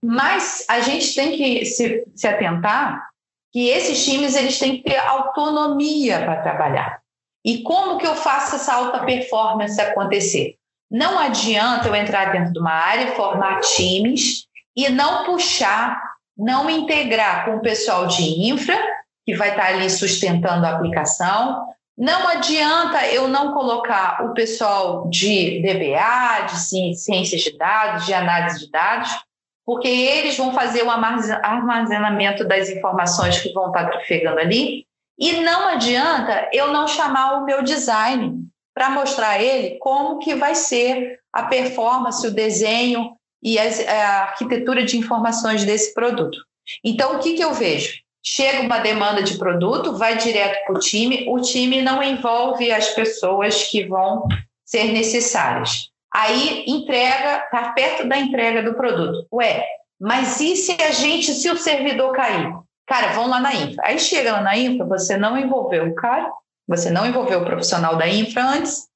Mas a gente tem que se, se atentar que esses times eles têm que ter autonomia para trabalhar. E como que eu faço essa alta performance acontecer? Não adianta eu entrar dentro de uma área, formar times e não puxar, não integrar com o pessoal de infra, que vai estar ali sustentando a aplicação. Não adianta eu não colocar o pessoal de DBA, de ciências de dados, de análise de dados, porque eles vão fazer o armazenamento das informações que vão estar trafegando ali. E não adianta eu não chamar o meu design para mostrar a ele como que vai ser a performance, o desenho e a arquitetura de informações desse produto. Então, o que, que eu vejo? Chega uma demanda de produto, vai direto para o time, o time não envolve as pessoas que vão ser necessárias. Aí entrega, está perto da entrega do produto. Ué, mas e se a gente, se o servidor cair? Cara, vão lá na infra. Aí chega lá na infra, você não envolveu o cara, você não envolveu o profissional da infra antes.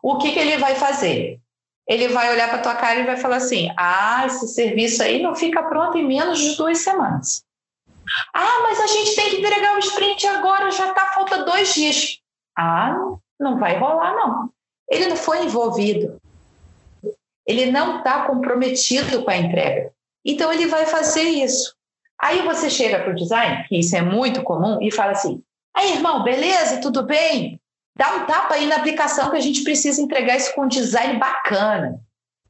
O que, que ele vai fazer? Ele vai olhar para tua cara e vai falar assim: ah, esse serviço aí não fica pronto em menos de duas semanas. Ah, mas a gente tem que entregar o sprint agora, já está falta dois dias. Ah, não vai rolar, não. Ele não foi envolvido. Ele não está comprometido com a entrega. Então, ele vai fazer isso. Aí você chega para o design, que isso é muito comum, e fala assim: aí, irmão, beleza, tudo bem? Dá um tapa aí na aplicação que a gente precisa entregar isso com um design bacana.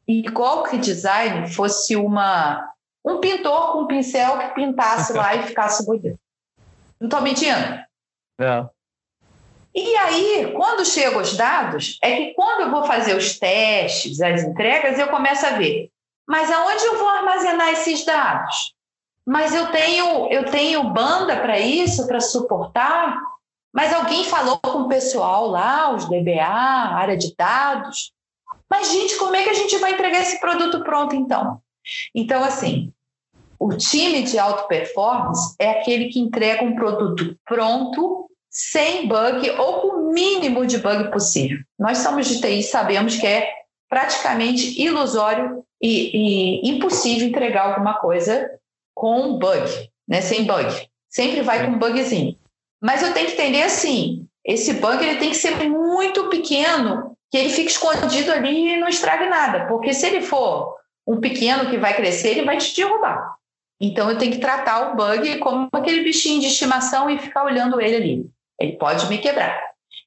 igual que design fosse uma um pintor com um pincel que pintasse lá e ficasse bonito. Não estou mentindo? Não. E aí, quando chegam os dados, é que quando eu vou fazer os testes, as entregas, eu começo a ver. Mas aonde eu vou armazenar esses dados? Mas eu tenho, eu tenho banda para isso, para suportar? Mas alguém falou com o pessoal lá, os DBA, área de dados. Mas, gente, como é que a gente vai entregar esse produto pronto, então? Então, assim, o time de alta performance é aquele que entrega um produto pronto, sem bug ou com o mínimo de bug possível. Nós somos de TI, sabemos que é praticamente ilusório e, e impossível entregar alguma coisa com bug, né? sem bug. Sempre vai com bugzinho. Mas eu tenho que entender assim, esse bug ele tem que ser muito pequeno, que ele fique escondido ali e não estrague nada, porque se ele for um pequeno que vai crescer, ele vai te derrubar. Então eu tenho que tratar o bug como aquele bichinho de estimação e ficar olhando ele ali. Ele pode me quebrar.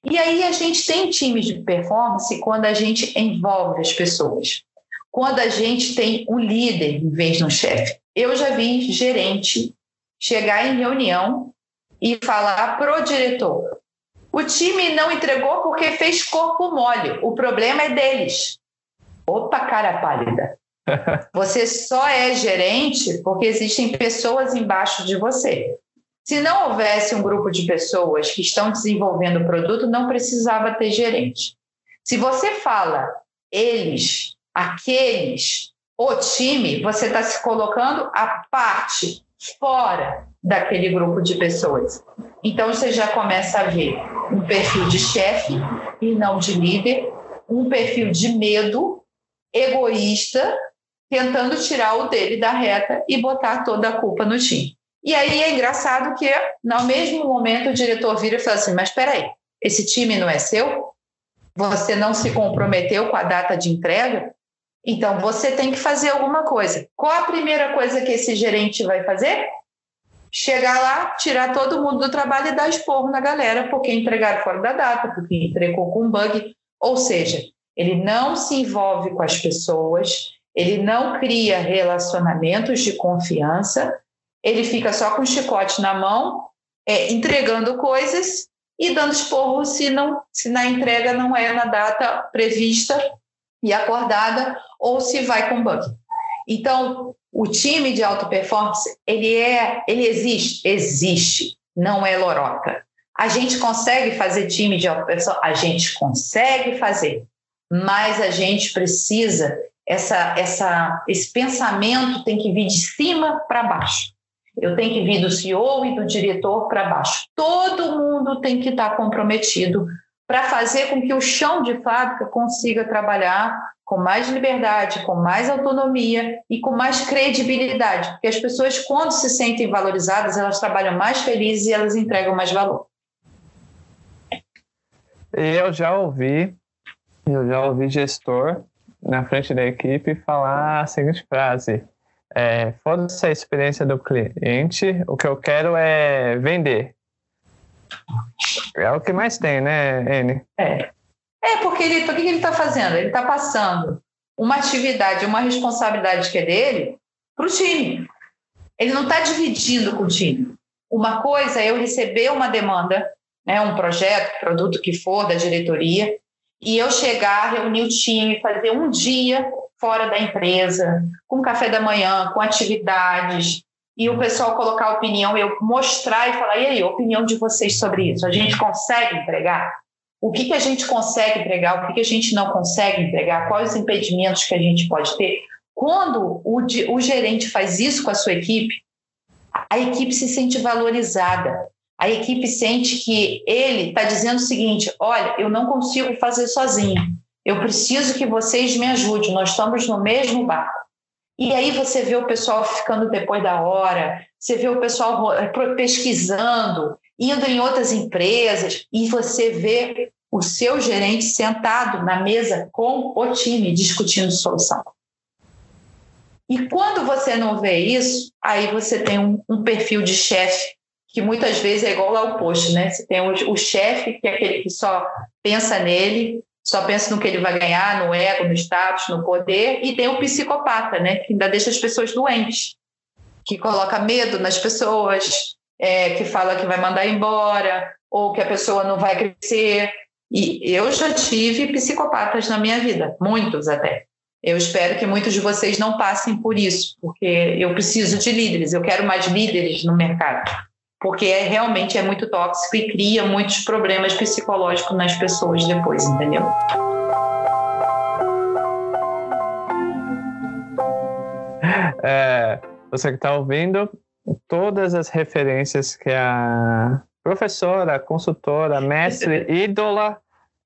E aí a gente tem times de performance quando a gente envolve as pessoas. Quando a gente tem um líder em vez de um chefe. Eu já vi gerente chegar em reunião e falar pro diretor: o time não entregou porque fez corpo mole. O problema é deles. Opa, cara pálida. Você só é gerente porque existem pessoas embaixo de você. Se não houvesse um grupo de pessoas que estão desenvolvendo o produto, não precisava ter gerente. Se você fala eles, aqueles, o time, você está se colocando a parte, fora daquele grupo de pessoas. Então você já começa a ver um perfil de chefe e não de líder, um perfil de medo, egoísta tentando tirar o dele da reta e botar toda a culpa no time. E aí é engraçado que, no mesmo momento, o diretor vira e fala assim: Mas espera aí, esse time não é seu? Você não se comprometeu com a data de entrega? Então você tem que fazer alguma coisa. Qual a primeira coisa que esse gerente vai fazer? Chegar lá, tirar todo mundo do trabalho e dar esporro na galera, porque entregaram fora da data, porque entregou com bug. Ou seja, ele não se envolve com as pessoas, ele não cria relacionamentos de confiança, ele fica só com o chicote na mão, é, entregando coisas e dando esporro se, não, se na entrega não é na data prevista e acordada ou se vai com bug. Então, o time de alta performance, ele é, ele existe, existe, não é lorota. A gente consegue fazer time de alta performance, a gente consegue fazer, mas a gente precisa essa, essa, esse pensamento tem que vir de cima para baixo. Eu tenho que vir do CEO e do diretor para baixo. Todo mundo tem que estar tá comprometido para fazer com que o chão de fábrica consiga trabalhar com mais liberdade, com mais autonomia e com mais credibilidade, porque as pessoas, quando se sentem valorizadas, elas trabalham mais felizes e elas entregam mais valor. Eu já ouvi, eu já ouvi gestor na frente da equipe falar a seguinte frase: é, foda-se a experiência do cliente, o que eu quero é vender. É o que mais tem, né, N? É. É, porque ele, o que ele está fazendo? Ele está passando uma atividade, uma responsabilidade que é dele para o time. Ele não está dividindo com o time. Uma coisa é eu receber uma demanda, né, um projeto, produto que for da diretoria, e eu chegar, reunir o time, fazer um dia fora da empresa, com café da manhã, com atividades, e o pessoal colocar a opinião, eu mostrar e falar, e aí, a opinião de vocês sobre isso? A gente consegue entregar? O que, que a gente consegue entregar? O que, que a gente não consegue entregar? Quais os impedimentos que a gente pode ter? Quando o, o gerente faz isso com a sua equipe, a equipe se sente valorizada a equipe sente que ele está dizendo o seguinte: olha, eu não consigo fazer sozinho, eu preciso que vocês me ajudem, nós estamos no mesmo barco. E aí você vê o pessoal ficando depois da hora, você vê o pessoal pesquisando, indo em outras empresas, e você vê o seu gerente sentado na mesa com o time discutindo solução. E quando você não vê isso, aí você tem um, um perfil de chefe que muitas vezes é igual lá o posto, né? Você tem o, o chefe, que é aquele que só pensa nele, só pensa no que ele vai ganhar, no ego, no status, no poder, e tem o psicopata, né, que ainda deixa as pessoas doentes, que coloca medo nas pessoas, é, que fala que vai mandar embora, ou que a pessoa não vai crescer. E eu já tive psicopatas na minha vida, muitos até. Eu espero que muitos de vocês não passem por isso, porque eu preciso de líderes, eu quero mais líderes no mercado, porque é, realmente é muito tóxico e cria muitos problemas psicológicos nas pessoas depois, entendeu? É, você que está ouvindo, todas as referências que a professora, consultora, mestre, ídola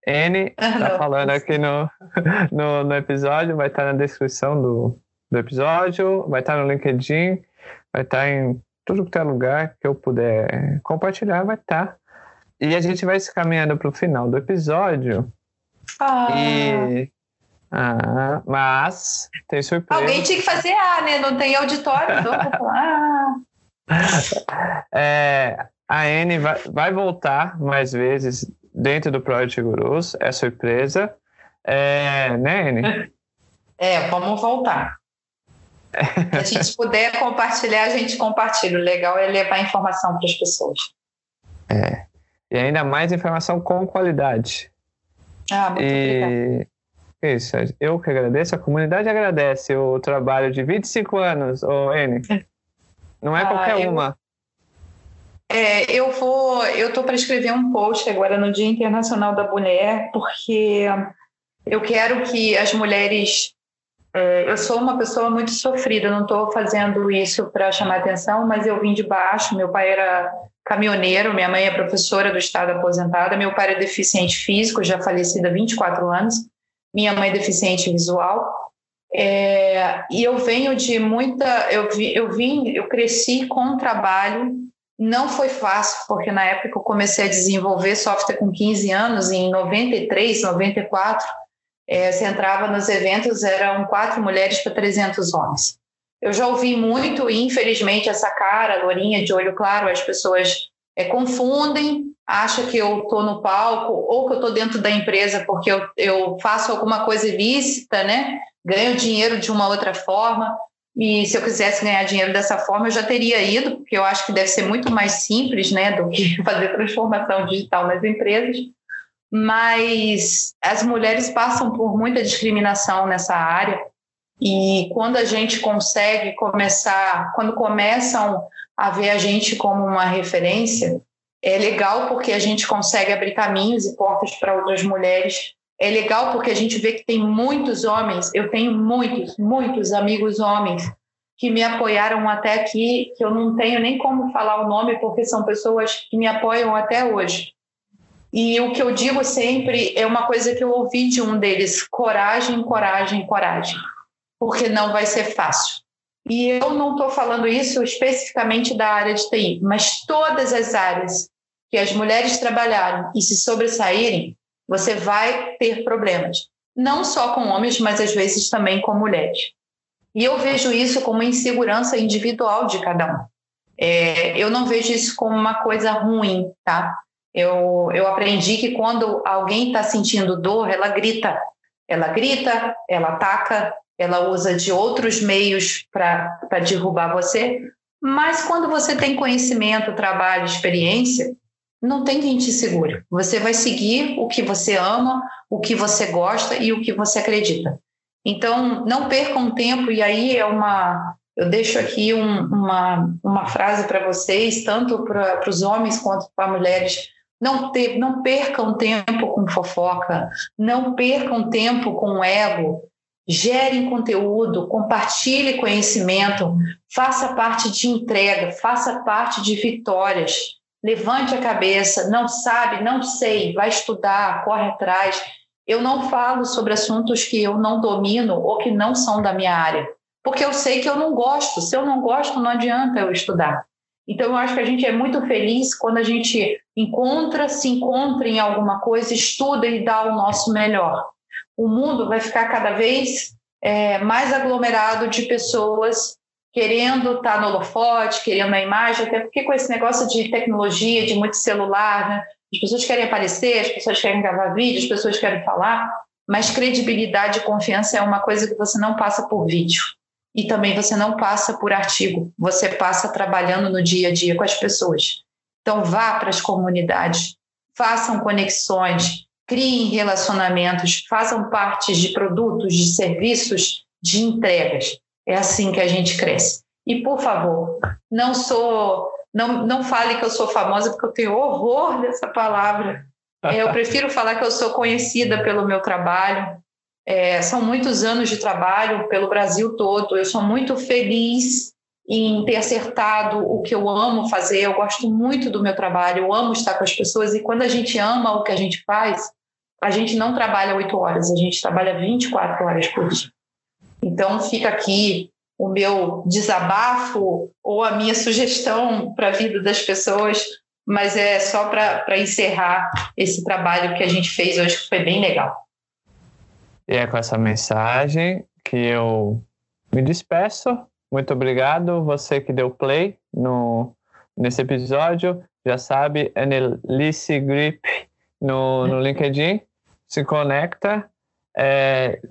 N está falando aqui no, no, no, episódio, vai estar tá na descrição do, do episódio, vai estar tá no LinkedIn, vai estar tá em tudo que é lugar que eu puder compartilhar, vai estar. Tá. E a gente vai se caminhando para o final do episódio. Ah. E ah, mas tem surpresa. Alguém tinha que fazer A, né? Não tem auditório. Ah. é, a Anne vai, vai voltar mais vezes dentro do Project Gurus, é surpresa. É, né, Anne? É, vamos voltar. Se a gente puder compartilhar, a gente compartilha. O legal é levar informação para as pessoas. É. E ainda mais informação com qualidade. Ah, muito e... obrigada. Isso, eu que agradeço, a comunidade agradece o trabalho de 25 anos, ô N. Não é ah, qualquer eu... uma. É, eu vou, eu estou para escrever um post agora no Dia Internacional da Mulher, porque eu quero que as mulheres. É, eu sou uma pessoa muito sofrida, não estou fazendo isso para chamar atenção, mas eu vim de baixo. Meu pai era caminhoneiro, minha mãe é professora do Estado aposentada, meu pai é deficiente físico, já falecido há 24 anos minha mãe é deficiente visual. É, e eu venho de muita. Eu, vi, eu vim, eu cresci com trabalho. Não foi fácil, porque na época eu comecei a desenvolver software com 15 anos, em 93, 94. É, você entrava nos eventos, eram quatro mulheres para 300 homens. Eu já ouvi muito, e infelizmente, essa cara, lourinha de olho claro, as pessoas é, confundem acha que eu estou no palco ou que eu estou dentro da empresa porque eu, eu faço alguma coisa ilícita, né? Ganho dinheiro de uma outra forma. E se eu quisesse ganhar dinheiro dessa forma, eu já teria ido, porque eu acho que deve ser muito mais simples, né, do que fazer transformação digital nas empresas. Mas as mulheres passam por muita discriminação nessa área. E quando a gente consegue começar, quando começam a ver a gente como uma referência, é legal porque a gente consegue abrir caminhos e portas para outras mulheres. É legal porque a gente vê que tem muitos homens, eu tenho muitos, muitos amigos homens que me apoiaram até aqui, que eu não tenho nem como falar o nome porque são pessoas que me apoiam até hoje. E o que eu digo sempre é uma coisa que eu ouvi de um deles: coragem, coragem, coragem, porque não vai ser fácil. E eu não estou falando isso especificamente da área de TI, mas todas as áreas que as mulheres trabalharem e se sobressaírem, você vai ter problemas. Não só com homens, mas às vezes também com mulheres. E eu vejo isso como insegurança individual de cada um. É, eu não vejo isso como uma coisa ruim, tá? Eu, eu aprendi que quando alguém está sentindo dor, ela grita. Ela grita, ela ataca, ela usa de outros meios para derrubar você. Mas quando você tem conhecimento, trabalho, experiência, não tem quem te segure. Você vai seguir o que você ama, o que você gosta e o que você acredita. Então, não percam tempo, e aí é uma. Eu deixo aqui um, uma, uma frase para vocês, tanto para os homens quanto para mulheres. Não, ter, não percam tempo com fofoca, não percam tempo com ego, gerem conteúdo, compartilhe conhecimento, faça parte de entrega, faça parte de vitórias. Levante a cabeça, não sabe, não sei, vai estudar, corre atrás. Eu não falo sobre assuntos que eu não domino ou que não são da minha área, porque eu sei que eu não gosto. Se eu não gosto, não adianta eu estudar. Então, eu acho que a gente é muito feliz quando a gente encontra, se encontra em alguma coisa, estuda e dá o nosso melhor o mundo vai ficar cada vez é, mais aglomerado de pessoas querendo estar tá no holofote, querendo a imagem, até porque com esse negócio de tecnologia, de muito celular, né? As pessoas querem aparecer, as pessoas querem gravar vídeo, as pessoas querem falar, mas credibilidade e confiança é uma coisa que você não passa por vídeo. E também você não passa por artigo, você passa trabalhando no dia a dia com as pessoas. Então, vá para as comunidades, façam conexões, criem relacionamentos, façam parte de produtos, de serviços, de entregas. É assim que a gente cresce. E, por favor, não sou, não, não fale que eu sou famosa, porque eu tenho horror dessa palavra. É, eu prefiro falar que eu sou conhecida pelo meu trabalho. É, são muitos anos de trabalho pelo Brasil todo. Eu sou muito feliz em ter acertado o que eu amo fazer. Eu gosto muito do meu trabalho, eu amo estar com as pessoas. E quando a gente ama o que a gente faz, a gente não trabalha oito horas, a gente trabalha 24 horas por dia. Então, fica aqui o meu desabafo ou a minha sugestão para a vida das pessoas, mas é só para encerrar esse trabalho que a gente fez hoje, que foi bem legal. E é com essa mensagem que eu me despeço. Muito obrigado, você que deu play no, nesse episódio. Já sabe, Annelise Grip no, no LinkedIn se conecta, é,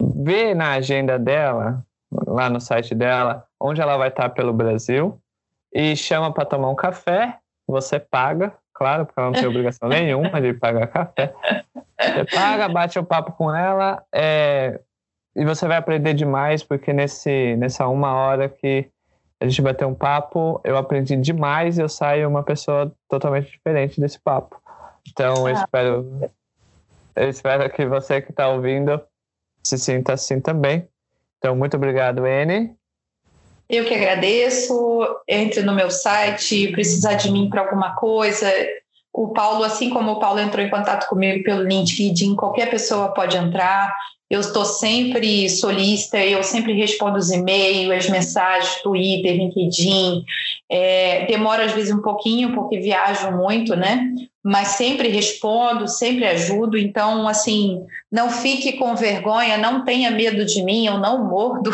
vê na agenda dela, lá no site dela, onde ela vai estar pelo Brasil e chama para tomar um café. Você paga, claro, porque ela não tem obrigação nenhuma de pagar café. Você paga, bate o papo com ela é, e você vai aprender demais, porque nesse, nessa uma hora que a gente vai ter um papo, eu aprendi demais e eu saio uma pessoa totalmente diferente desse papo. Então, eu ah. espero eu espero que você que está ouvindo se sinta assim também. Então, muito obrigado, N. Eu que agradeço. Entre no meu site, precisar de mim para alguma coisa. O Paulo, assim como o Paulo entrou em contato comigo pelo LinkedIn, qualquer pessoa pode entrar. Eu estou sempre solista, eu sempre respondo os e-mails, as mensagens, Twitter, LinkedIn. É, demora às vezes um pouquinho, porque viajo muito, né? mas sempre respondo, sempre ajudo. Então, assim, não fique com vergonha, não tenha medo de mim, eu não mordo.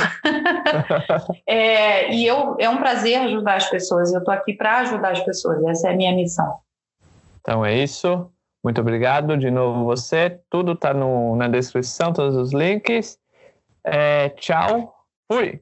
é, e eu, é um prazer ajudar as pessoas, eu estou aqui para ajudar as pessoas, essa é a minha missão. Então é isso. Muito obrigado de novo você. Tudo está na descrição, todos os links. É, tchau. Fui.